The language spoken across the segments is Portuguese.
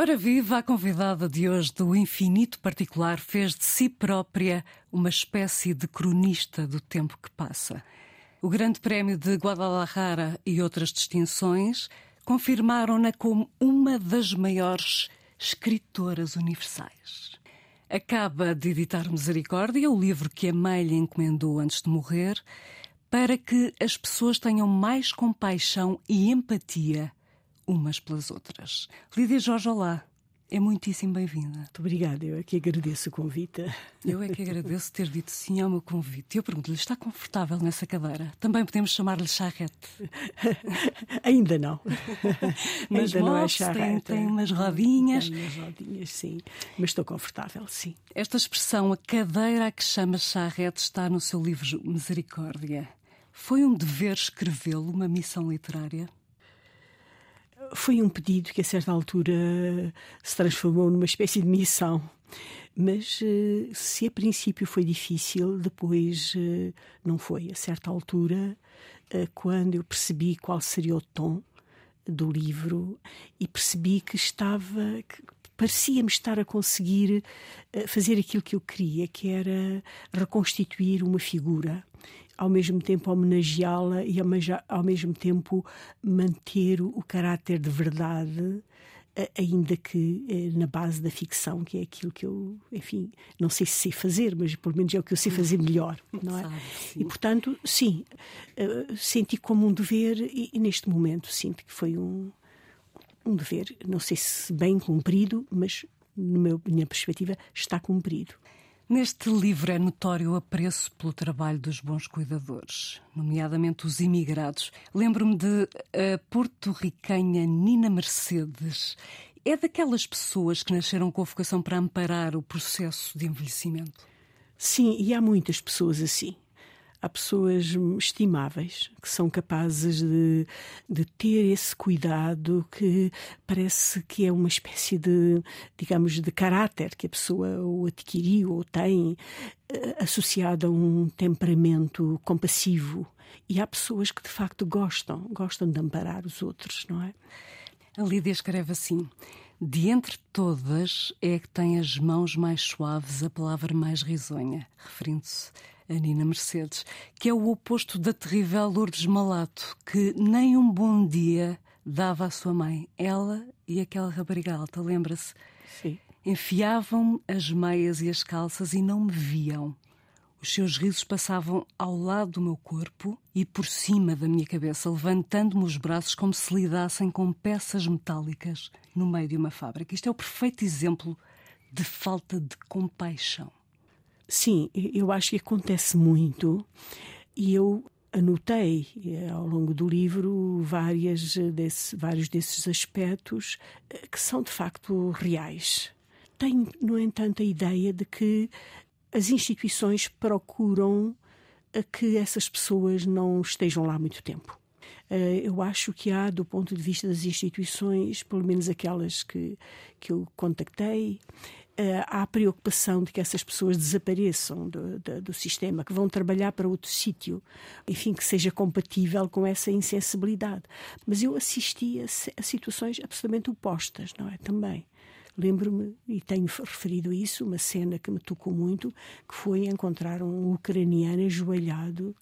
Ora viva, a convidada de hoje do Infinito Particular fez de si própria uma espécie de cronista do tempo que passa. O Grande Prémio de Guadalajara e outras distinções confirmaram-na como uma das maiores escritoras universais. Acaba de editar Misericórdia, o livro que a mãe lhe encomendou antes de morrer, para que as pessoas tenham mais compaixão e empatia umas pelas outras. Lídia Jorge, olá. É muitíssimo bem-vinda. Muito obrigada, eu é que agradeço o convite. Eu é que agradeço ter dito sim ao meu convite. Eu pergunto-lhe, está confortável nessa cadeira? Também podemos chamar-lhe charrete? Ainda não. Mas Ainda não é charrete. Tem, tem umas rodinhas. Tem umas rodinhas, sim. Mas estou confortável, sim. Esta expressão, a cadeira a que chama charrete, está no seu livro Misericórdia. Foi um dever escrevê-lo, uma missão literária? Foi um pedido que a certa altura se transformou numa espécie de missão. Mas eh, se a princípio foi difícil, depois eh, não foi. A certa altura, eh, quando eu percebi qual seria o tom do livro e percebi que estava, que parecia-me estar a conseguir fazer aquilo que eu queria, que era reconstituir uma figura ao mesmo tempo homenageá-la e ao mesmo tempo manter o caráter de verdade ainda que eh, na base da ficção, que é aquilo que eu, enfim, não sei se sei fazer, mas pelo menos é o que eu sei fazer melhor, não é? Sabe, e portanto, sim, eh, senti como um dever e, neste momento sinto que foi um, um dever, não sei se bem cumprido, mas na minha perspectiva está cumprido. Neste livro é notório o apreço pelo trabalho dos bons cuidadores, nomeadamente os imigrados. Lembro-me de a porto-ricanha Nina Mercedes. É daquelas pessoas que nasceram com a vocação para amparar o processo de envelhecimento? Sim, e há muitas pessoas assim há pessoas estimáveis que são capazes de, de ter esse cuidado que parece que é uma espécie de, digamos, de caráter que a pessoa ou adquiriu ou tem eh, associado a um temperamento compassivo. E há pessoas que de facto gostam, gostam de amparar os outros, não é? A Lídia escreve assim: De entre todas é que tem as mãos mais suaves, a palavra mais risonha, referindo-se a Nina Mercedes, que é o oposto da terrível Lourdes Malato, que nem um bom dia dava à sua mãe. Ela e aquela rapariga alta, lembra-se? Sim. Enfiavam as meias e as calças e não me viam. Os seus risos passavam ao lado do meu corpo e por cima da minha cabeça, levantando-me os braços como se lidassem com peças metálicas no meio de uma fábrica. Isto é o perfeito exemplo de falta de compaixão. Sim, eu acho que acontece muito e eu anotei eh, ao longo do livro várias desse, vários desses aspectos eh, que são de facto reais. Tenho, no entanto, a ideia de que as instituições procuram eh, que essas pessoas não estejam lá muito tempo. Eu acho que há, do ponto de vista das instituições, pelo menos aquelas que, que eu contactei, há a preocupação de que essas pessoas desapareçam do, do, do sistema, que vão trabalhar para outro sítio, enfim, que seja compatível com essa insensibilidade. Mas eu assisti a, a situações absolutamente opostas, não é? Também. Lembro-me, e tenho referido isso, uma cena que me tocou muito, que foi encontrar um ucraniano ajoelhado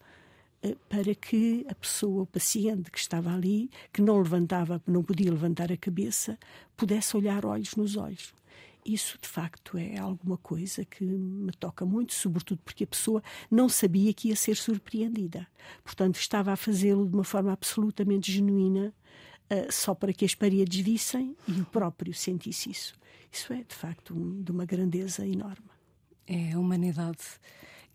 eh, para que a pessoa, o paciente que estava ali, que não levantava, não podia levantar a cabeça, pudesse olhar olhos nos olhos isso de facto é alguma coisa que me toca muito, sobretudo porque a pessoa não sabia que ia ser surpreendida. Portanto, estava a fazê-lo de uma forma absolutamente genuína, uh, só para que as paredes vissem e o próprio sentisse isso. Isso é de facto um, de uma grandeza enorme. É a humanidade.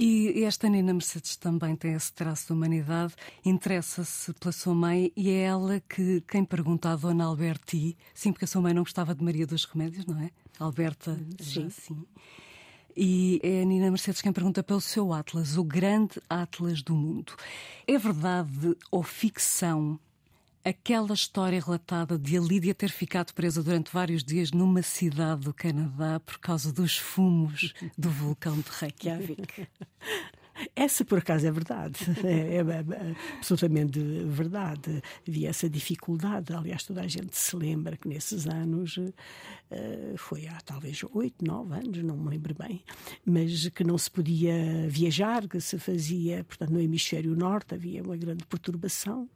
E esta Nina Mercedes também tem esse traço de humanidade, interessa-se pela sua mãe e é ela que quem pergunta à dona Alberti, sim, porque a sua mãe não gostava de Maria dos Remédios, não é? Alberta, sim. sim. E é a Nina Mercedes quem pergunta pelo seu Atlas, o grande Atlas do mundo. É verdade ou ficção aquela história relatada de a Lídia ter ficado presa durante vários dias numa cidade do Canadá por causa dos fumos do vulcão de Reykjavik? Essa, por acaso, é verdade. É, é, é, absolutamente verdade. Havia essa dificuldade. Aliás, toda a gente se lembra que nesses anos, uh, foi há talvez oito, nove anos, não me lembro bem, mas que não se podia viajar, que se fazia, portanto, no hemisfério norte havia uma grande perturbação,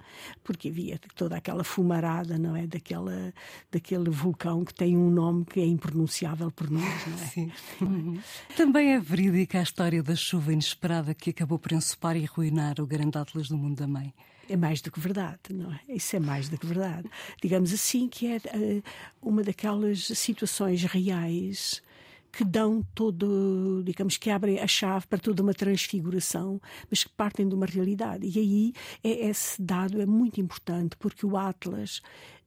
porque havia toda aquela fumarada, não é? Daquela, daquele vulcão que tem um nome que é impronunciável por nós, não é? Sim. Uhum. Também é verídica a história da chuva inesperada que acabou por ensopar e arruinar o grande Atlas do mundo da mãe. É mais do que verdade, não é? Isso é mais do que verdade. Digamos assim que é uh, uma daquelas situações reais que dão todo, digamos, que abrem a chave para toda uma transfiguração, mas que partem de uma realidade. E aí é, esse dado é muito importante, porque o Atlas,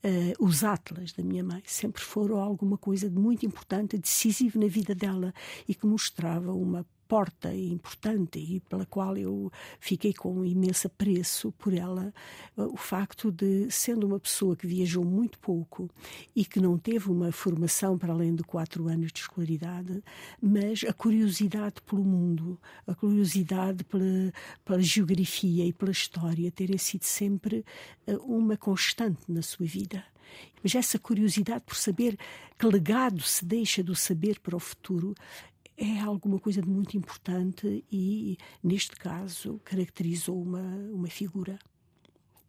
uh, os Atlas da minha mãe, sempre foram alguma coisa de muito importante, decisivo na vida dela e que mostrava uma porta importante e pela qual eu fiquei com um imenso apreço por ela, eh, o facto de, sendo uma pessoa que viajou muito pouco e que não teve uma formação para além de quatro anos de escolaridade, mas a curiosidade pelo mundo, a curiosidade pela, pela geografia e pela história terem sido sempre eh, uma constante na sua vida. Mas essa curiosidade por saber que legado se deixa do saber para o futuro é alguma coisa de muito importante e, neste caso, caracterizou uma, uma figura.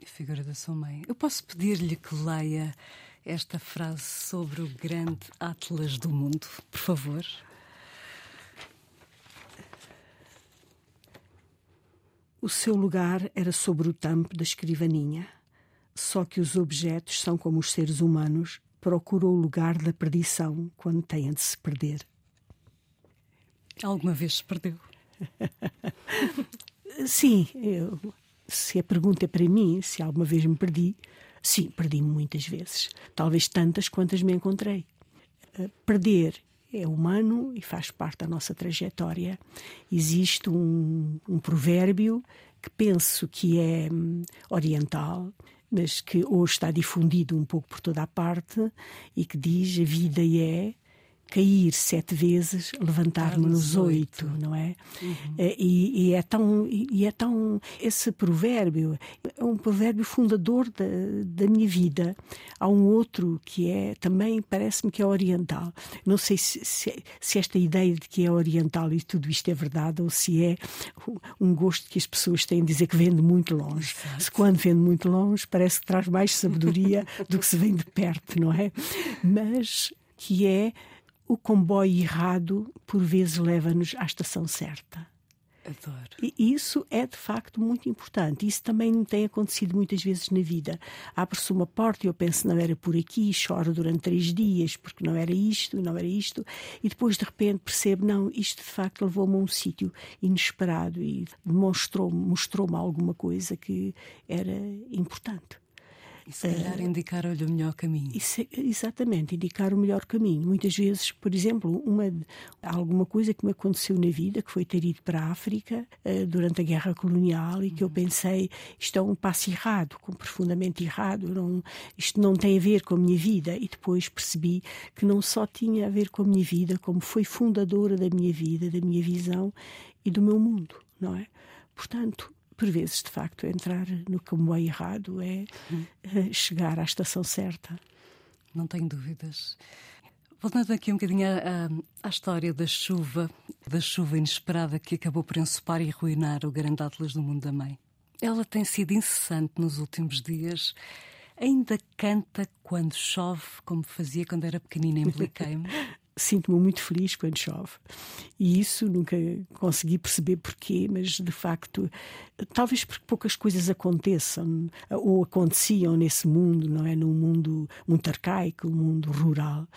A figura da sua mãe. Eu posso pedir-lhe que leia esta frase sobre o grande Atlas do mundo, por favor? O seu lugar era sobre o tampo da escrivaninha. Só que os objetos são como os seres humanos, procuram o lugar da perdição quando têm de se perder. Alguma vez se perdeu? sim, eu, se a pergunta é para mim, se alguma vez me perdi, sim, perdi-me muitas vezes. Talvez tantas quantas me encontrei. Uh, perder é humano e faz parte da nossa trajetória. Existe um, um provérbio que penso que é um, oriental, mas que hoje está difundido um pouco por toda a parte e que diz: a vida é cair sete vezar-nos levantar-nos oito, não é? Uhum. Eh, e, e, é tão e é tão esse provérbio é um provérbio fundador da, da minha vida. Há um outro que é também parece-me que é oriental. Não sei se, se, se, esta ideia de que é oriental e tudo isto é verdade ou se é um gosto que as pessoas têm de dizer que vem de muito longe. Exato. Se quando vem de muito longe parece que traz mais sabedoria do que se vem de perto, não é? Mas que é o comboio errado por vezes leva-nos à estação certa. Adoro. E isso é de facto muito importante. Isso também me tem acontecido muitas vezes na vida. Abre-se uma porta e eu penso não era por aqui, choro durante três dias porque não era isto, não era isto, e depois de repente percebo não, isto de facto levou-me a um sítio inesperado e demonstrou-me, mostrou-me alguma coisa que era importante. E se calhar uh, indicar-lhe o melhor caminho. Isso, exatamente, indicar o melhor caminho. Muitas vezes, por exemplo, uma, alguma coisa que me aconteceu na vida, que foi ter ido para a África uh, durante a guerra colonial e que eu uhum. pensei, isto é um passo errado, profundamente errado, não, isto não tem a ver com a minha vida. E depois percebi que não só tinha a ver com a minha vida, como foi fundadora da minha vida, da minha visão e do meu mundo, não é? Portanto, por vezes, de facto, entrar no comboio errado é uh, chegar à estação certa. Não tenho dúvidas. Voltando aqui um bocadinho à, à, história da chuva, da chuva inesperada que acabou por ensopar e arruinar o grande Atlas do mundo da mãe. Ela tem sido incessante nos últimos dias. Ainda canta quando chove, como fazia quando era pequenina em Bliqueime. sinto-me muito feliz quando chove. E isso nunca consegui perceber porquê, mas de facto, talvez porque poucas coisas aconteçam ou aconteciam nesse mundo, não é? Num mundo muito arcaico, um mundo rural.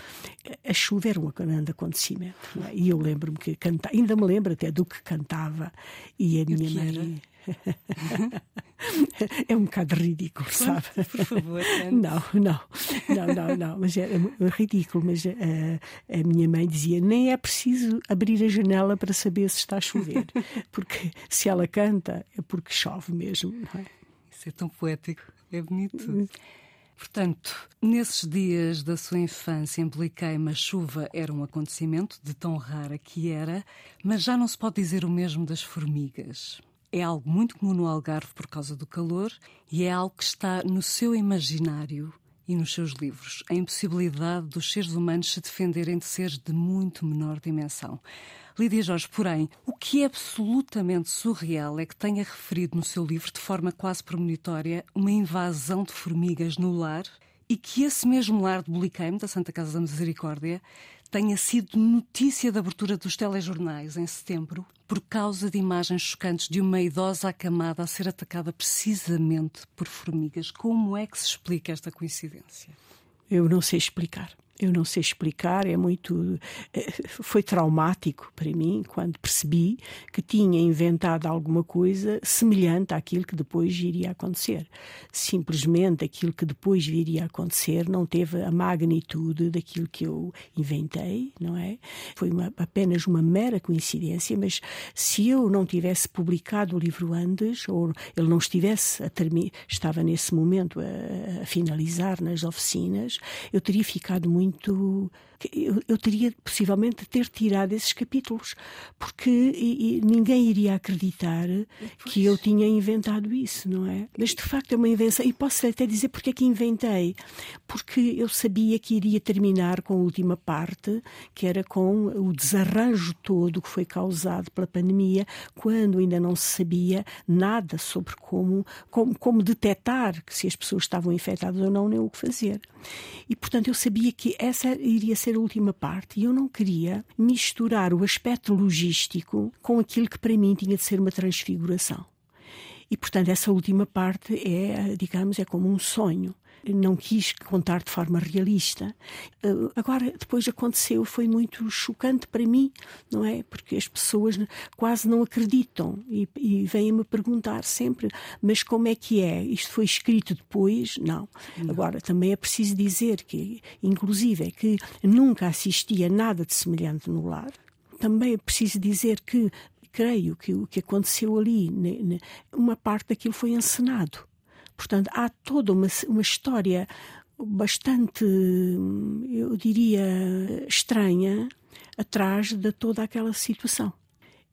A chuva era um grande acontecimento. É? E eu lembro-me que cantava, ainda me lembro até do que cantava, e a minha mãe. Era? é um bocado ridículo, sabe? Por favor. Não, não, não, não, não, mas é, é ridículo. Mas a, eh, a minha mãe dizia: nem é preciso abrir a janela para saber se está a chover, porque se ela canta é porque chove mesmo, não é? Isso é tão poético, é bonito. Portanto, nesses dias da sua infância em Bliqueima, a chuva era um acontecimento de tão rara que era, mas já não se pode dizer o mesmo das formigas. É algo muito comum no Algarve por causa do calor e é algo que está no seu imaginário e nos seus livros. A impossibilidade dos seres humanos se defenderem de seres de muito menor dimensão. Lídia Jorge, porém, o que é absolutamente surreal é que tenha referido no seu livro, de forma quase premonitória, uma invasão de formigas no lar e que esse mesmo lar de Buliqueime, da Santa Casa da Misericórdia, tenha sido notícia da abertura dos telejornais em setembro por causa de imagens chocantes de uma idosa acamada a ser atacada precisamente por formigas. Como é que se explica esta coincidência? Eu não sei explicar eu não sei explicar, é muito. Eh, foi traumático para mim quando percebi que tinha inventado alguma coisa semelhante àquilo que depois iria acontecer. Simplesmente aquilo que depois viria a acontecer não teve a magnitude daquilo que eu inventei, não é? Foi uma, apenas uma mera coincidência, mas se eu não tivesse publicado o livro antes, ou ele não estivesse a terminar, estava nesse momento a, a finalizar nas oficinas, eu teria ficado muito muito. Eu, eu teria possivelmente de ter tirado esses capítulos, porque e, e ninguém iria acreditar pois. que eu tinha inventado isso, não é? Mas de facto é uma invenção, e posso até dizer porque é que inventei. Porque eu sabia que iria terminar com a última parte, que era com o desarranjo todo que foi causado pela pandemia, quando ainda não se sabia nada sobre como, como, como detectar se as pessoas estavam infectadas ou não, nem o que fazer. E portanto eu sabia que essa iria ser a última parte e eu não queria misturar o aspecto logístico com aquilo que para mim tinha de ser uma transfiguração. E, portanto, essa última parte é, digamos, é como um sonho não quis contar de forma realista. Eh, agora, depois aconteceu, foi muito chocante para mim, não é? Porque as pessoas quase não acreditam e, e vêm-me perguntar sempre: mas como é que é? Isto foi escrito depois? Não. não. Agora, também é preciso dizer que, inclusive, é que nunca assisti a nada de semelhante no lar. Também é preciso dizer que creio que o que aconteceu ali, uma parte daquilo foi encenado. Portanto, há toda uma, uma história bastante, eu diria, estranha atrás de toda aquela situação.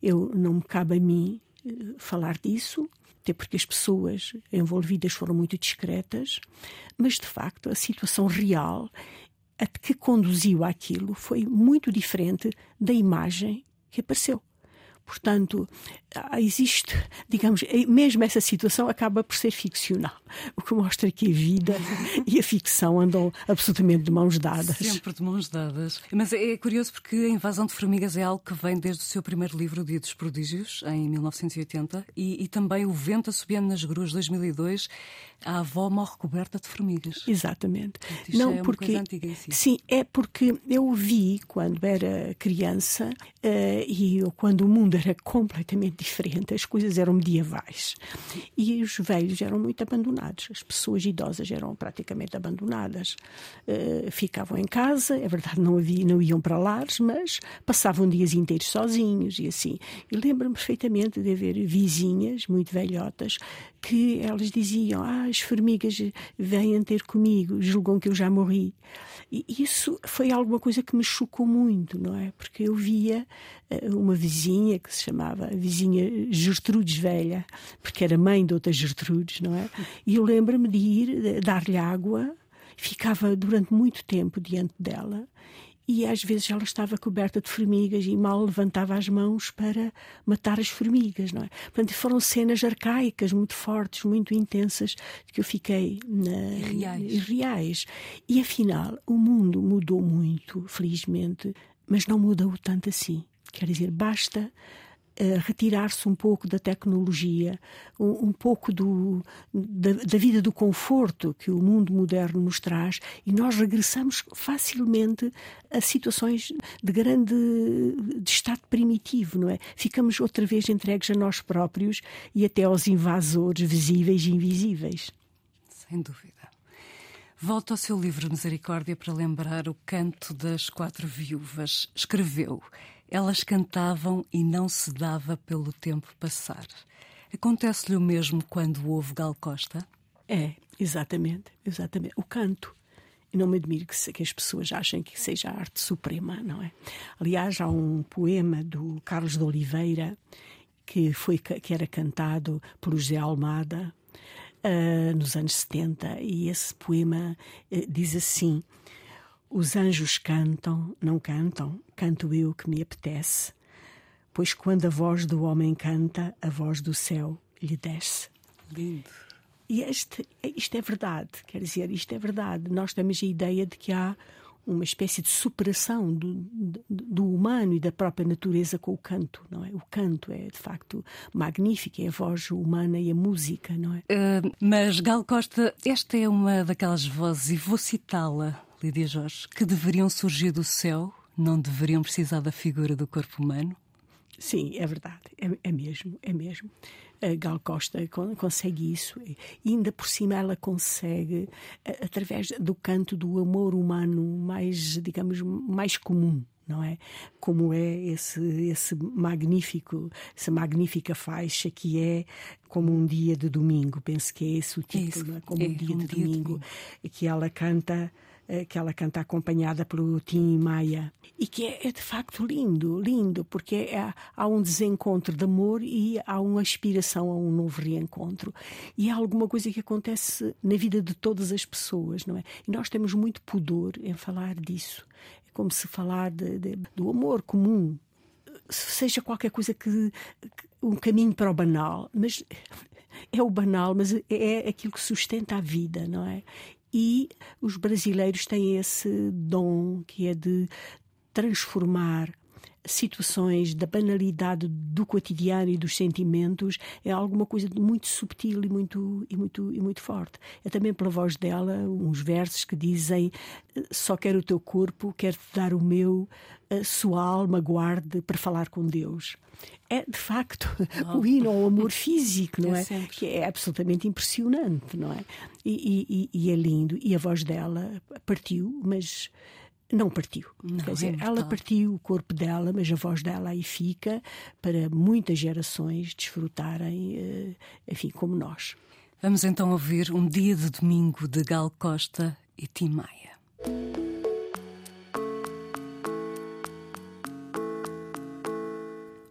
Eu não me cabe a mim eh, falar disso, até porque as pessoas envolvidas foram muito discretas, mas de facto a situação real a que conduziu àquilo foi muito diferente da imagem que apareceu. Portanto, ah, existe, digamos, mesmo essa situação acaba por ser ficcional, o que mostra que a vida e a ficção andam absolutamente de mãos dadas. Sempre de mãos dadas. Mas é curioso porque a invasão de formigas é algo que vem desde o seu primeiro livro, Dia dos Prodígios, em 1980, e, e também O Vento Assobiando nas Gruas, 2002, a avó morre coberta de formigas. Exatamente. Isto Não, é porque si. sim, é porque eu vi quando era criança uh, e quando o mundo era completamente diferente, as coisas eram medievais e os velhos eram muito abandonados, as pessoas idosas eram praticamente abandonadas, uh, ficavam em casa, é verdade não havia, não iam para lares, mas passavam dias inteiros sozinhos e assim. E lembro-me perfeitamente de haver vizinhas muito velhotas que elas diziam: Ah, as formigas vêm ter comigo, julgam que eu já morri. E isso foi alguma coisa que me chocou muito, não é? Porque eu via uma vizinha que se chamava vizinha Gertrudes Velha, porque era mãe de outra Gertrudes, não é? E eu lembro-me de ir dar-lhe água, ficava durante muito tempo diante dela e às vezes ela estava coberta de formigas e mal levantava as mãos para matar as formigas, não é? Portanto, foram cenas arcaicas muito fortes, muito intensas, que eu fiquei na... reais. reais. E afinal, o mundo mudou muito, felizmente, mas não mudou tanto assim. Quer dizer, basta retirar-se um pouco da tecnologia, um, um pouco do, da, da, vida do conforto que o mundo moderno nos traz e nós regressamos facilmente a situações de grande de estado primitivo, não é? Ficamos outra vez entregues a nós próprios e até aos invasores visíveis e invisíveis. Sem dúvida. Volto ao seu livro Misericórdia para lembrar o canto das quatro viúvas. Escreveu elas cantavam e não se dava pelo tempo passar. Acontece-lhe o mesmo quando houve Gal Costa? É, Exatamente, exatamente. O canto. E não me admiro que, que, as pessoas achem que seja a arte suprema, não é? Aliás, há um poema do Carlos de Oliveira que, foi, que era cantado por José Almada uh, nos anos 70, e esse poema uh, diz assim: Os anjos cantam, não cantam, canto eu que me apetece, pois quando a voz do homem canta, a voz do céu lhe desce. Lindo. E este, isto é verdade, quer dizer, isto é verdade. Nós temos a ideia de que há uma espécie de superação do, do, do, humano e da própria natureza com o canto, não é? O canto é de facto magnífico, é a voz humana e a música, não é? Uh, mas Gal Costa, esta é uma daquelas vozes, e vou citá-la, Lídia Jorge, que deveriam surgir do céu, não deveriam precisar da figura do corpo humano? Sim, é verdade, é, é mesmo, é mesmo a Gal Costa consegue isso e ainda por cima ela consegue através do canto do amor humano mais digamos mais comum não é? Como é esse esse magnífico, essa magnífica faixa que é como um dia de domingo, penso que é esse o título, é como é, um dia, um de, dia domingo, de domingo, que ela canta eh, que ela canta acompanhada pelo Tim Maia e que é, é, de facto lindo, lindo, porque é, há um desencontro de amor e há uma aspiração a um novo reencontro. E é alguma coisa que acontece na vida de todas as pessoas, não é? E nós temos muito pudor em falar disso. É como se falar de, de, do amor comum, seja qualquer coisa que, que um caminho para o banal, mas é o banal, mas é aquilo que sustenta a vida, não é? E os brasileiros têm esse dom que é de transformar situações da banalidade do cotidiano e dos sentimentos é alguma coisa de muito subtil e muito e muito e muito forte. É também pela voz dela uns versos que dizem só quero o teu corpo, quero te dar o meu, sua alma guarde para falar com Deus. É de facto oh. o hino ao amor físico, não é? é? Que é absolutamente impressionante, não é? E, e, e, é lindo. E a voz dela partiu, mas não partiu. Não, Quer dizer, é ela partiu o corpo dela, mas a voz dela aí fica para muitas gerações desfrutarem, eh, enfim, como nós. Vamos então ouvir um dia de domingo de Gal Costa e Tim Maia.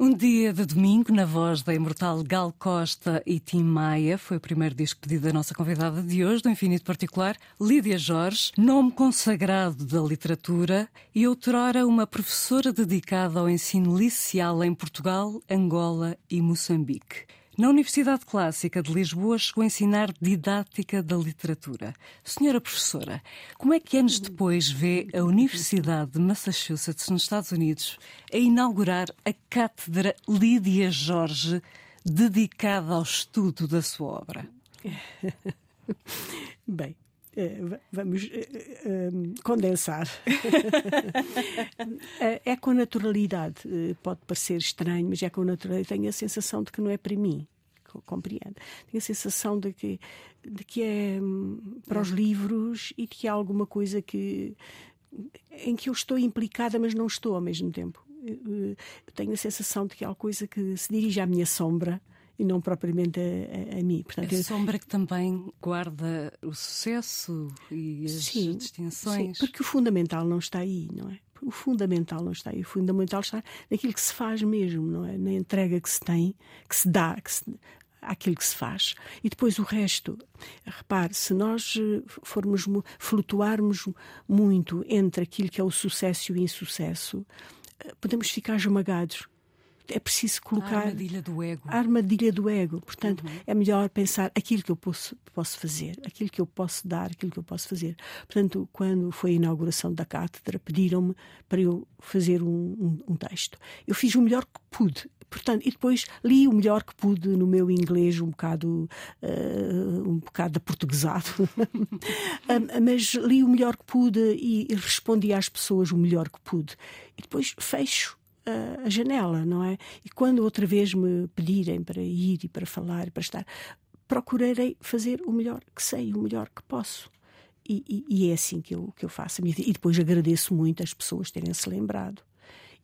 Um dia de domingo, na voz da imortal Gal Costa e Tim Maia, foi o primeiro disco pedido da nossa convidada de hoje, do Infinito Particular, Lídia Jorge, nome consagrado da literatura e outrora uma professora dedicada ao ensino liceal em Portugal, Angola e Moçambique. Na Universidade Clássica de Lisboa chegou a ensinar didática da literatura. Senhora professora, como é que anos depois vê a Universidade de Massachusetts, nos Estados Unidos, a inaugurar a Cátedra Lídia Jorge, dedicada ao estudo da sua obra? Bem, vamos uh, uh, condensar. é com naturalidade. Pode parecer estranho, mas é com naturalidade. Tenho a sensação de que não é para mim. Compreendo. Tenho a sensação de que, de que é hum, para os livros e de que há alguma coisa que em que eu estou implicada, mas não estou ao mesmo tempo. Eu tenho a sensação de que há alguma coisa que se dirige à minha sombra e não propriamente a, a, a mim. Portanto, a sombra que também guarda o sucesso e as sim, distinções. Sim, porque o fundamental não está aí, não é? O fundamental não está aí. O fundamental está naquilo que se faz mesmo, não é? Na entrega que se tem, que se dá, que se, aquilo que se faz. E depois o resto. Repare, se nós eh, formos flutuarmos muito entre aquilo que é o sucesso e o insucesso, eh, podemos ficar esmagados é preciso colocar. A armadilha do ego. A armadilha do ego. Portanto, uhum. é melhor pensar aquilo que eu posso, posso fazer, aquilo que eu posso dar, aquilo que eu posso fazer. Portanto, quando foi a inauguração da cátedra, pediram-me para eu fazer um, um, um texto. Eu fiz o melhor que pude. Portanto, e depois li o melhor que pude no meu inglês, um bocado, uh, um bocado portuguesado, mas li o melhor que pude e respondi às pessoas o melhor que pude. E depois fecho a, a janela, não é? E quando outra vez me pedirem para ir e para falar e para estar, procurarei fazer o melhor que sei, o melhor que posso. E, e, e, é assim que eu, que eu faço a minha vida. E depois agradeço muito as pessoas terem se lembrado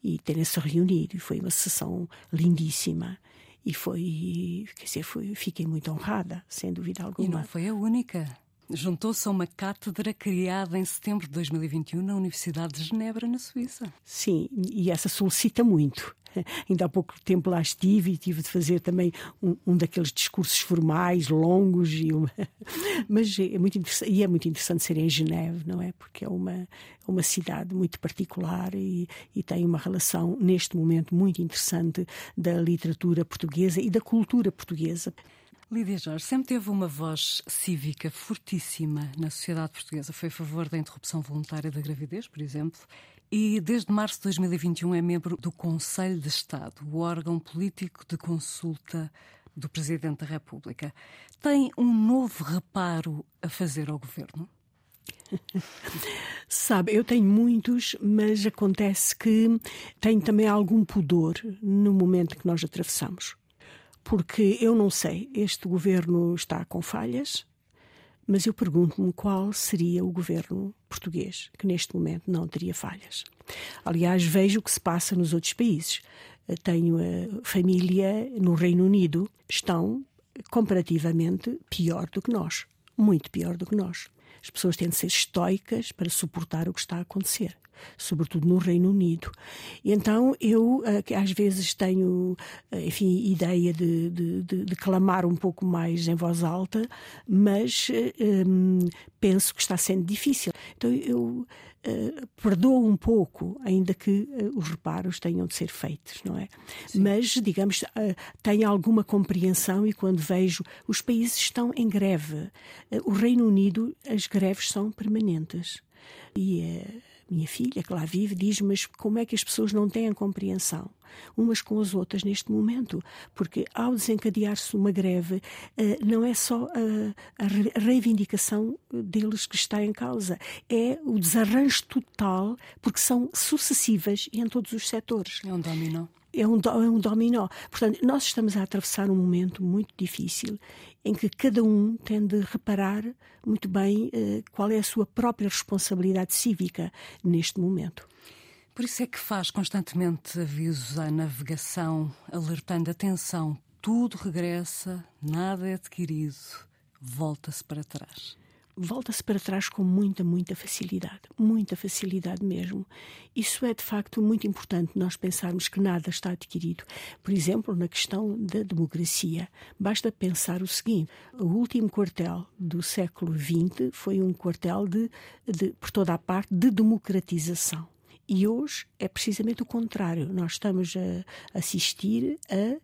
e terem se reunido. E foi uma sessão lindíssima. E foi, quer dizer, foi, fiquei muito honrada, sem dúvida alguma. E não foi a única. Juntou-se a uma cátedra criada em setembro de 2021 na Universidade de Genebra, na Suíça. Sim, e essa solicita muito. Ainda há pouco tempo lá estive e tive de fazer também um, um daqueles discursos formais, longos, e uma... mas é muito interessante, e é muito interessante ser em Geneve, não é? Porque é uma, uma cidade muito particular e, e tem uma relação, neste momento, muito interessante da literatura portuguesa e da cultura portuguesa. Lídia Jorge sempre teve uma voz cívica fortíssima na sociedade portuguesa. Foi a favor da interrupção voluntária da gravidez, por exemplo, e desde março de 2021 é membro do Conselho de Estado, o órgão político de consulta do Presidente da República. Tem um novo reparo a fazer ao governo? Sabe, eu tenho muitos, mas acontece que tenho também algum pudor no momento que nós atravessamos porque eu não sei, este governo está com falhas, mas eu pergunto-me qual seria o governo português que neste momento não teria falhas. Aliás, vejo o que se passa nos outros países. Tenho a família no Reino Unido, estão comparativamente pior do que nós, muito pior do que nós. As pessoas têm de ser estoicas para suportar o que está a acontecer sobretudo no Reino Unido. E então eu eh, às vezes tenho, eh, enfim, ideia de, de, de, de clamar um pouco mais em voz alta, mas um, eh, penso que está sendo difícil. Então eu Uh, perdoo um pouco, ainda que uh, os reparos tenham de ser feitos, não é? Sim. Mas, digamos, uh, tenho alguma compreensão e quando vejo os países estão em greve. o Reino Unido, as greves são permanentes. E minha filha, que lá vive, diz: Mas como é que as pessoas não têm compreensão umas com as outras neste momento? Porque ao desencadear-se uma greve, eh, não é só a reivindicação deles que está em causa, é o desarranjo total, porque são sucessivas em todos os setores. É um dominó é um, é um dominó. Portanto, nós estamos a atravessar um momento muito difícil em que cada um tem de reparar muito bem uh, qual é a sua própria responsabilidade cívica neste momento. Por isso é que faz constantemente avisos à navegação, alertando atenção: tudo regressa, nada é adquirido, volta-se para trás volta-se para trás com muita, muita facilidade, muita facilidade mesmo. Isso é de facto muito importante nós pensarmos que nada está adquirido. Por exemplo, na questão da democracia, basta pensar o seguinte: o último quartel do século XX foi um quartel de, de por toda a parte de democratização. E hoje é precisamente o contrário. Nós estamos a assistir a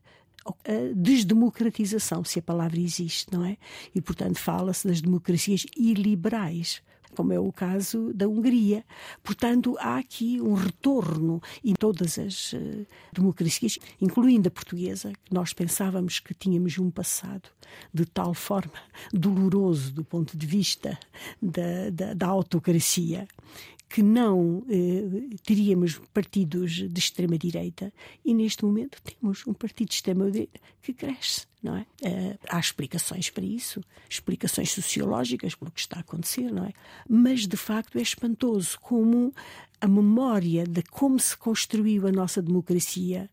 a desdemocratização, se a palavra existe, não é? E, portanto, fala-se das democracias iliberais como é o caso da Hungria. Portanto, há aqui um retorno em todas as uh, democracias, incluindo a portuguesa, que nós pensávamos que tínhamos um passado de tal forma doloroso do ponto de vista da, da, da autocracia, que não eh, teríamos partidos de extrema-direita e neste momento temos um partido de extrema-direita que cresce, não é? Eh, há explicações para isso, explicações sociológicas pelo que está a acontecer, não é? Mas de facto é espantoso como a memória de como se construiu a nossa democracia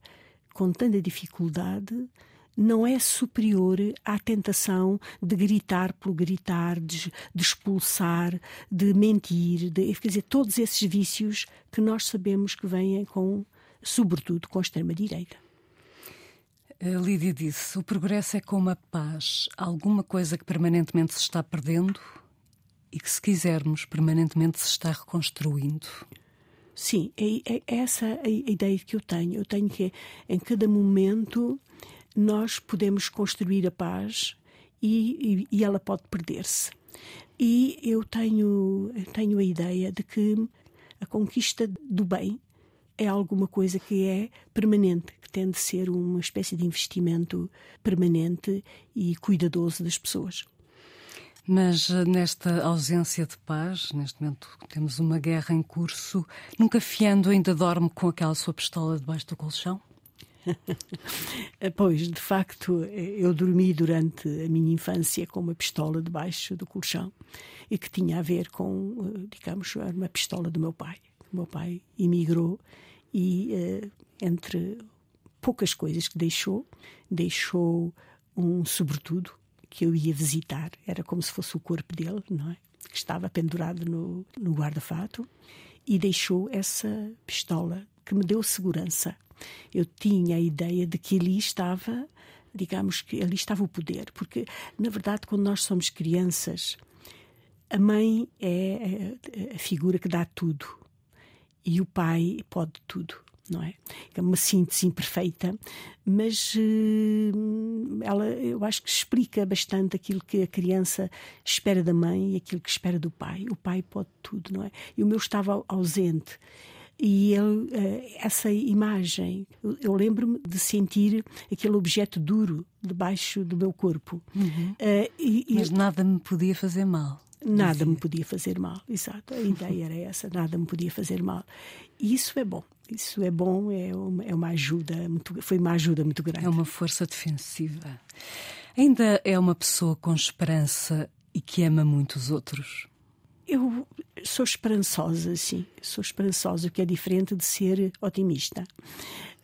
com tanta dificuldade não é superior à tentação de gritar por gritar, de, de expulsar, de mentir, de, quer dizer, todos esses vícios que nós sabemos que vêm com, sobretudo, com a extrema-direita. Lídia disse: o progresso é como a paz, alguma coisa que permanentemente se está perdendo e que, se quisermos, permanentemente se está reconstruindo. Sim, é, é essa a ideia que eu tenho. Eu tenho que, em cada momento, nós podemos construir a paz e, e, e ela pode perder-se. E eu tenho, tenho a ideia de que a conquista do bem é alguma coisa que é permanente, que tem de ser uma espécie de investimento permanente e cuidadoso das pessoas. Mas eh, nesta ausência de paz, neste momento temos uma guerra em curso, nunca fiando ainda dorme com aquela sua pistola debaixo do colchão? pois, de facto, eu dormi durante a minha infância com uma pistola debaixo do colchão e que tinha a ver com, eh, digamos, uma pistola do meu pai. O meu pai emigrou e, eh, entre poucas coisas que deixou, deixou um sobretudo que eu ia visitar, era como se fosse o corpo dele, não é? Que estava pendurado no, no guarda-fato, e deixou essa pistola que me deu segurança. Eu tinha a ideia de que ali estava, digamos que ali estava o poder, porque na verdade, quando nós somos crianças, a mãe é a figura que dá tudo e o pai pode tudo não é? É uma síntese imperfeita, mas uh, ela, eu acho que explica bastante aquilo que a criança espera da mãe e aquilo que espera do pai. O pai pode tudo, não é? E o meu estava ausente. E ele, uh, essa imagem, eu, lembro-me de sentir aquele objeto duro debaixo do meu corpo. Uhum. Uh, e, mas nada me podia fazer mal. Nada me podia fazer mal, exato. A ideia era essa, nada me podia fazer mal. E isso é bom. Isso é bom, é uma, é uma ajuda, muito, foi uma ajuda muito grande. É uma força defensiva. Ainda é uma pessoa com esperança e que ama muito os outros? Eu sou esperançosa, sim. Sou esperançosa, o que é diferente de ser otimista.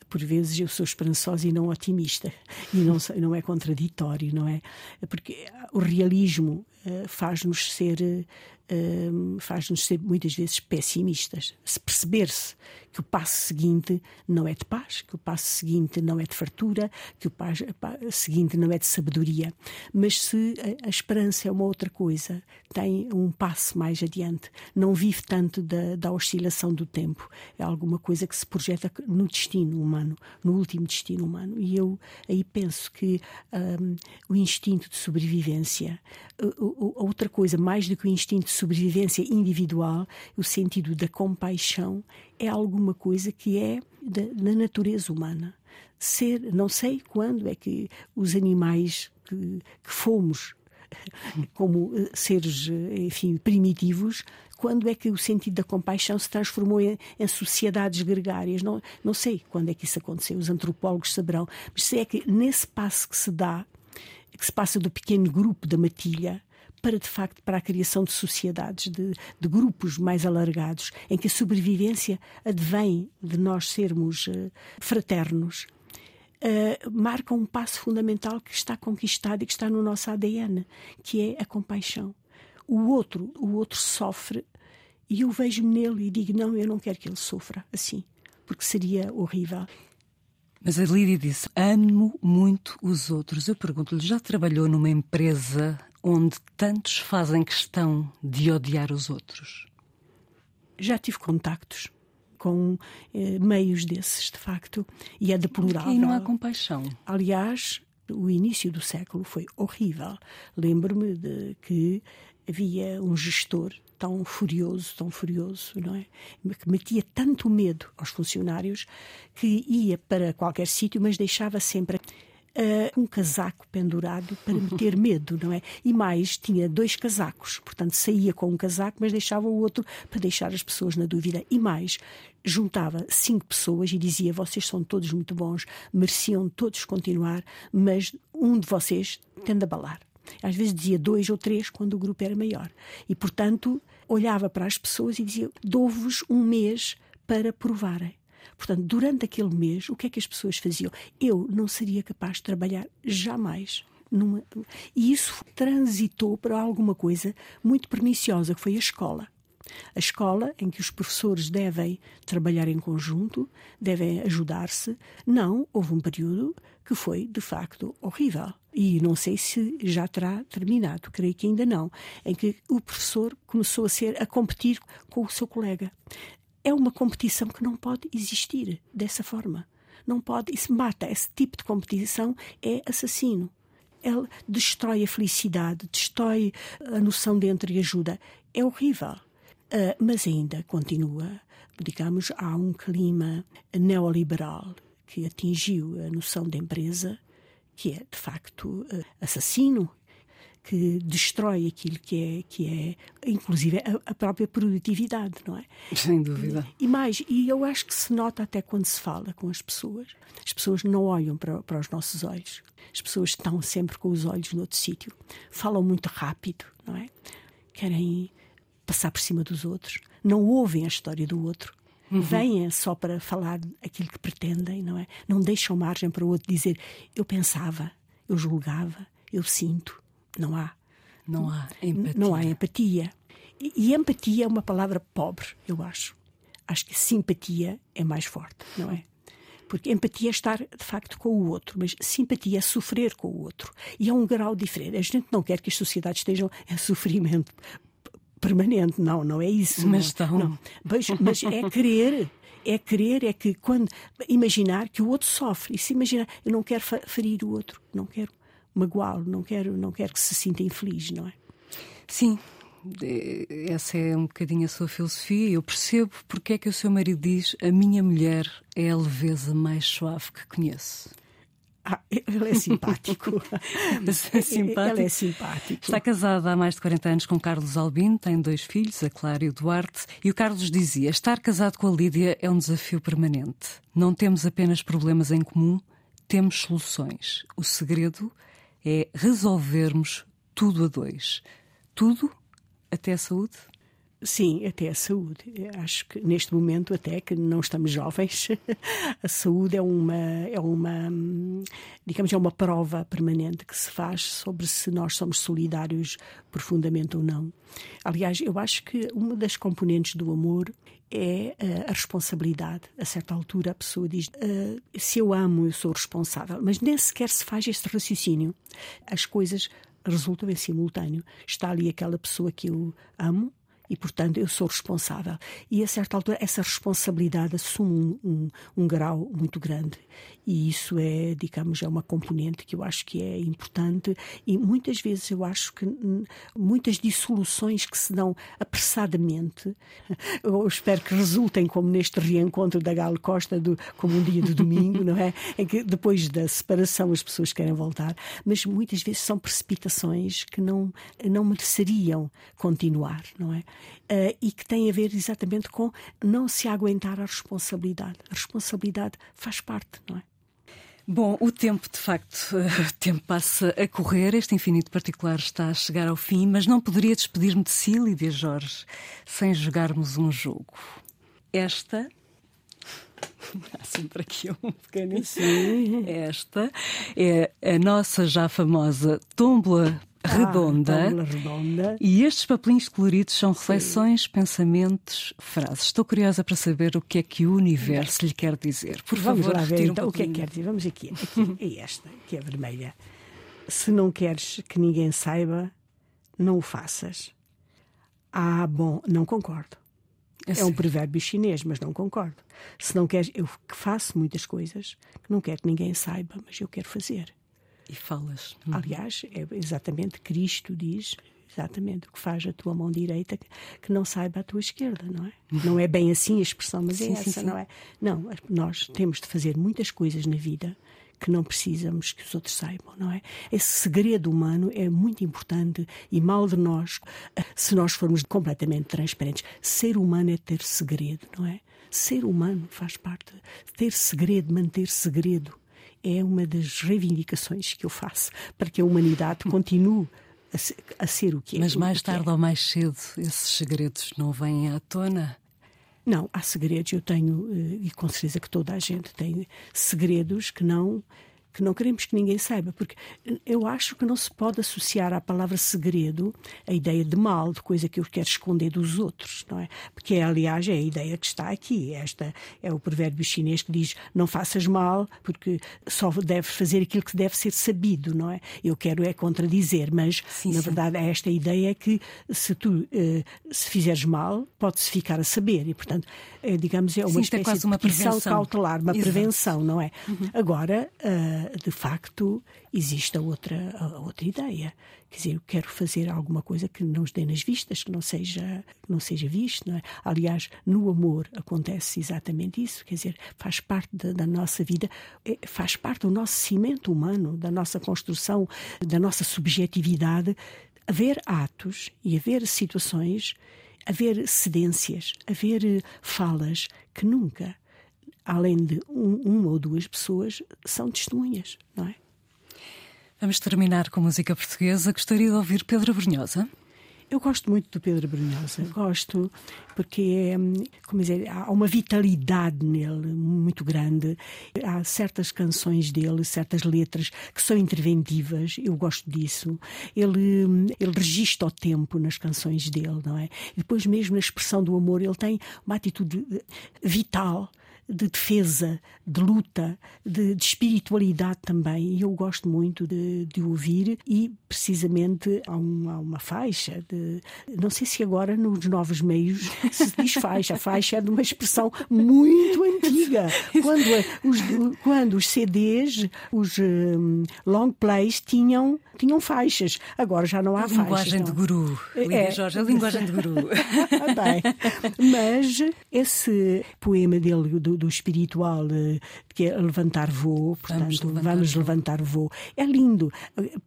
Por vezes eu sou esperançosa e não otimista. E não não é contraditório não é? Porque o realismo uh, faz-nos ser uh, faz-nos ser muitas vezes pessimistas se perceber-se que o passo seguinte não é de paz, que o passo seguinte não é de fartura, que o passo seguinte não é de sabedoria. Mas se a, a esperança é uma outra coisa, tem um passo mais adiante, não vive tanto da, da oscilação do tempo, é alguma coisa que se projeta no destino humano, no último destino humano. E eu aí penso que um, o instinto de sobrevivência, outra coisa mais do que o instinto de sobrevivência individual, o sentido da compaixão, é alguma coisa que é da, da natureza humana. Ser, não sei quando é que os animais que, que fomos como eh, seres, eh, enfim, primitivos, quando é que o sentido da compaixão se transformou em, em, sociedades gregárias? Não, não sei quando é que isso aconteceu, os antropólogos saberão, mas sei é que nesse passo que se dá, que se passa do pequeno grupo da matilha para, de facto, para a criação de sociedades, de, de grupos mais alargados, em que a sobrevivência advém de nós sermos uh, fraternos. Uh, marca um passo fundamental que está conquistado e que está no nosso ADN, que é a compaixão. O outro, o outro sofre e eu vejo-me nele e digo não, eu não quero que ele sofra assim, porque seria horrível. Mas a Lídia disse: Amo muito os outros. Eu pergunto-lhe: já trabalhou numa empresa onde tantos fazem questão de odiar os outros? Já tive contactos com eh, meios desses, de facto, e é deplorável. E não há compaixão. Aliás, o início do século foi horrível. Lembro-me de que havia um gestor tão furioso, tão furioso, não é? Que metia tanto medo aos funcionários que ia para qualquer sítio, mas deixava sempre uh, um casaco pendurado para meter medo, não é? E mais, tinha dois casacos, portanto saía com um casaco, mas deixava o outro para deixar as pessoas na dúvida. E mais, juntava cinco pessoas e dizia: Vocês são todos muito bons, mereciam todos continuar, mas um de vocês tende a balar. Às vezes dizia dois ou três quando o grupo era maior. E, portanto, olhava para as pessoas e dizia: Dou-vos um mês para provarem. Portanto, durante aquele mês, o que é que as pessoas faziam? Eu não seria capaz de trabalhar jamais. Numa... E isso transitou para alguma coisa muito perniciosa, que foi a escola. A escola em que os professores devem trabalhar em conjunto, devem ajudar-se. Não, houve um período que foi, de facto, horrível. E não sei se já terá terminado, creio que ainda não, em que o professor começou a ser a competir com o seu colega é uma competição que não pode existir dessa forma. Não pode, isso mata. Esse tipo de competição é assassino. Ele destrói a felicidade, destrói a noção de entreajuda. É horrível. Uh, mas ainda continua, digamos, há um clima neoliberal que atingiu a noção de empresa, que é, de facto, uh, assassino que destrói aquilo que é, que é inclusive, a, a, própria produtividade, não é? Sem dúvida. E, e, mais, e eu acho que se nota até quando se fala com as pessoas. As pessoas não olham para, para os nossos olhos. As pessoas estão sempre com os olhos noutro sítio. Falam muito rápido, não é? Querem passar por cima dos outros. Não ouvem a história do outro. Uhum. Vêm só para falar aquilo que pretendem, não é? Não deixam margem para o outro dizer eu pensava, eu julgava, eu sinto Não há. Não há empatia. Não há empatia. E, e empatia é uma palavra pobre, eu acho. Acho que simpatia é mais forte, não é? Porque empatia é estar, de facto, com o outro, mas simpatia é sofrer com o outro. E é um grau diferente. A gente não quer que as sociedades estejam em sofrimento permanente. Não, não é isso. Mas estão. Não. Mas, mas é querer. É querer, é que quando. Imaginar que o outro sofre. E se imaginar, eu não quero ferir o outro, não quero magoá-lo, não quero, não quero que se sinta infeliz, não é? Sim, essa é um bocadinho a sua filosofia. Eu percebo porque é que o seu marido diz: a minha mulher é a leveza mais suave que conheço. Ah, ele é simpático. é simpático. Ele é simpático. Está casada há mais de 40 anos com Carlos Albino, tem dois filhos, a Clara e o Duarte. E o Carlos dizia: estar casado com a Lídia é um desafio permanente. Não temos apenas problemas em comum, temos soluções. O segredo é resolvermos tudo a dois. Tudo até a saúde? Sim, até a saúde. Acho que neste momento, até que não estamos jovens, a saúde é uma, é uma, digamos, é uma prova permanente que se faz sobre se nós somos solidários profundamente ou não. Aliás, eu acho que uma das componentes do amor é a responsabilidade. A certa altura, a pessoa diz: uh, se eu amo, eu sou responsável. Mas nem sequer se faz este raciocínio. As coisas resultam em simultâneo. Está ali aquela pessoa que eu amo e, portanto, eu sou responsável. E, a certa altura, essa responsabilidade assume um, um, um, grau muito grande. E isso é, digamos, é uma componente que eu acho que é importante. E muitas vezes eu acho que muitas dissoluções que se dão apressadamente, eu espero que resultem como neste reencontro da Gal Costa, do, como um dia de domingo, não é? Em que depois da separação as pessoas querem voltar, mas muitas vezes são precipitações que não, não mereceriam continuar, não é? Uh, e que tem a ver exatamente com não se aguentar a responsabilidade. A responsabilidade faz parte, não é? Bom, o tempo, de facto, o tempo passa a correr. Este infinito particular está a chegar ao fim, mas não poderia despedir-me de si, Lídia Jorge, sem jogarmos um jogo. Esta. Há sempre aqui um pequeno. Sim. Esta é a nossa já famosa tómbola redonda. Ah, redonda. E estes papelinhos coloridos são reflexões, Sim. pensamentos, frases. Estou curiosa para saber o que é que o universo lhe quer dizer. Por Vamos favor, lá ver então, um o que é que quer dizer. Vamos aqui. aqui. é esta, que é vermelha. Se não queres que ninguém saiba, não o faças. Ah, bom, não concordo. É, é um provérbio chinês, mas não concordo. Se não queres, eu faço muitas coisas que não quero que ninguém saiba, mas eu quero fazer. E falas. Uhum. Aliás, é exatamente Cristo diz exatamente o que faz a tua mão direita que não saiba a tua esquerda, não é? Não é bem assim a expressão, mas é sim, é essa, sim, sim. não é? Não, nós temos de fazer muitas coisas na vida que não precisamos que os outros saibam, não é? Esse segredo humano é muito importante e mal de nós se nós formos completamente transparentes. Ser humano é ter segredo, não é? Ser humano faz parte. Ter segredo, manter segredo é uma das reivindicações que eu faço para que a humanidade continue a ser, a ser o que é. Mas mais é. tarde é. ou mais cedo esses segredos não vêm à tona? Não, há segredos, eu tenho, eh, e com certeza que toda a gente tem segredos que não que não queremos que ninguém saiba, porque eu acho que não se pode associar à palavra segredo a ideia de mal, de coisa que eu quero esconder dos outros, não é? Porque, aliás, é a ideia que está aqui. Esta é o provérbio chinês que diz: não faças mal, porque só deve fazer aquilo que deve ser sabido, não é? Eu quero é contradizer, mas sim, na sim. verdade é esta ideia que se tu eh, se fizeres mal, pode-se ficar a saber e, portanto, é, digamos, é uma sim, espécie é de uma prevenção cautelar, uma Exato. prevenção, não é? Uhum. Agora. Uh, de facto, existe outra, outra ideia. Quer dizer, eu quero fazer alguma coisa que não os dê nas vistas, que não seja, não seja visto. Não é? Aliás, no amor acontece exatamente isso. Quer dizer, faz parte da, da nossa vida, é, faz parte do nosso cimento humano, da nossa construção, da nossa subjetividade. Haver atos e haver situações, haver cedências, haver eh, falas que nunca além de um, uma ou duas pessoas, são testemunhas, não é? Vamos terminar com música portuguesa. Gostaria de ouvir Pedro Brunhosa. Eu gosto muito do Pedro Brunhosa, gosto porque é, como dizer, há uma vitalidade nele muito grande. Há certas canções dele, certas letras que são interventivas, eu gosto disso. Ele, ele registra o tempo nas canções dele, não é? E depois, mesmo na expressão do amor, ele tem uma atitude vital de defesa, de luta, de, de espiritualidade também. E eu gosto muito de, de ouvir. E precisamente há, um, há, uma faixa de. Não sei se agora nos novos meios se diz faixa. A faixa é de uma expressão muito antiga. Quando os, quando os CDs, os um, long plays tinham, tinham faixas. Agora já não há a faixas. Linguagem não. de guru. Lídia é. Jorge, a linguagem de guru. Bem, mas esse poema dele, do, do espiritual, eh, que é levantar voo, portanto, vamos levantar, vamos levantar voo. É lindo.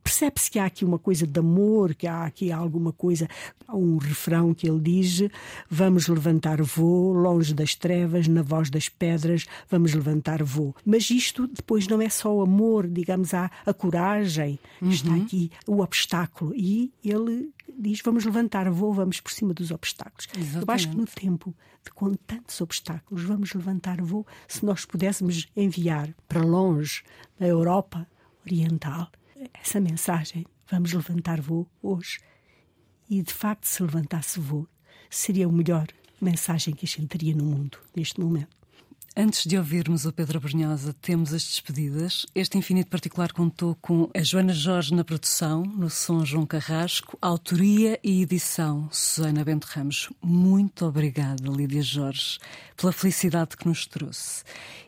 Percebe-se que há aqui uma coisa de amor, que há aqui alguma coisa, um refrão que ele diz: Vamos levantar voo, longe das trevas, na voz das pedras, vamos levantar voo. Mas isto depois não é só o amor, digamos, há a coragem, uhum. está aqui o obstáculo. E ele diz: Vamos levantar voo, vamos por cima dos obstáculos. Exatamente. Eu acho que no tempo de com tantos obstáculos, vamos levantar voo se nós pudéssemos enviar para longe da Europa Oriental essa mensagem. Vamos levantar voo hoje. E de facto, se levantasse voo, seria a melhor mensagem que a gente teria no mundo neste momento. Antes de ouvirmos o Pedro Brunhosa, temos as despedidas. Este Infinito Particular contou com a Joana Jorge na produção, no som João Carrasco, autoria e edição Susana Bento Ramos. Muito obrigada, Lídia Jorge, pela felicidade que nos trouxe.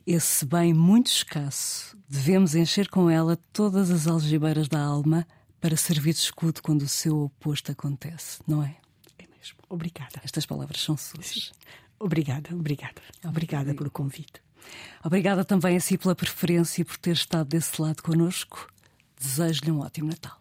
Esse bem muito escasso, devemos encher com ela todas as algibeiras da alma para servir de escudo quando o seu oposto acontece, não é? É mesmo. Obrigada. Estas palavras são suas. Sim. Obrigada, obrigada. Obrigada pelo convite. Obrigada também a si pela preferência e por ter estado desse lado conosco. Desejo-lhe um ótimo Natal.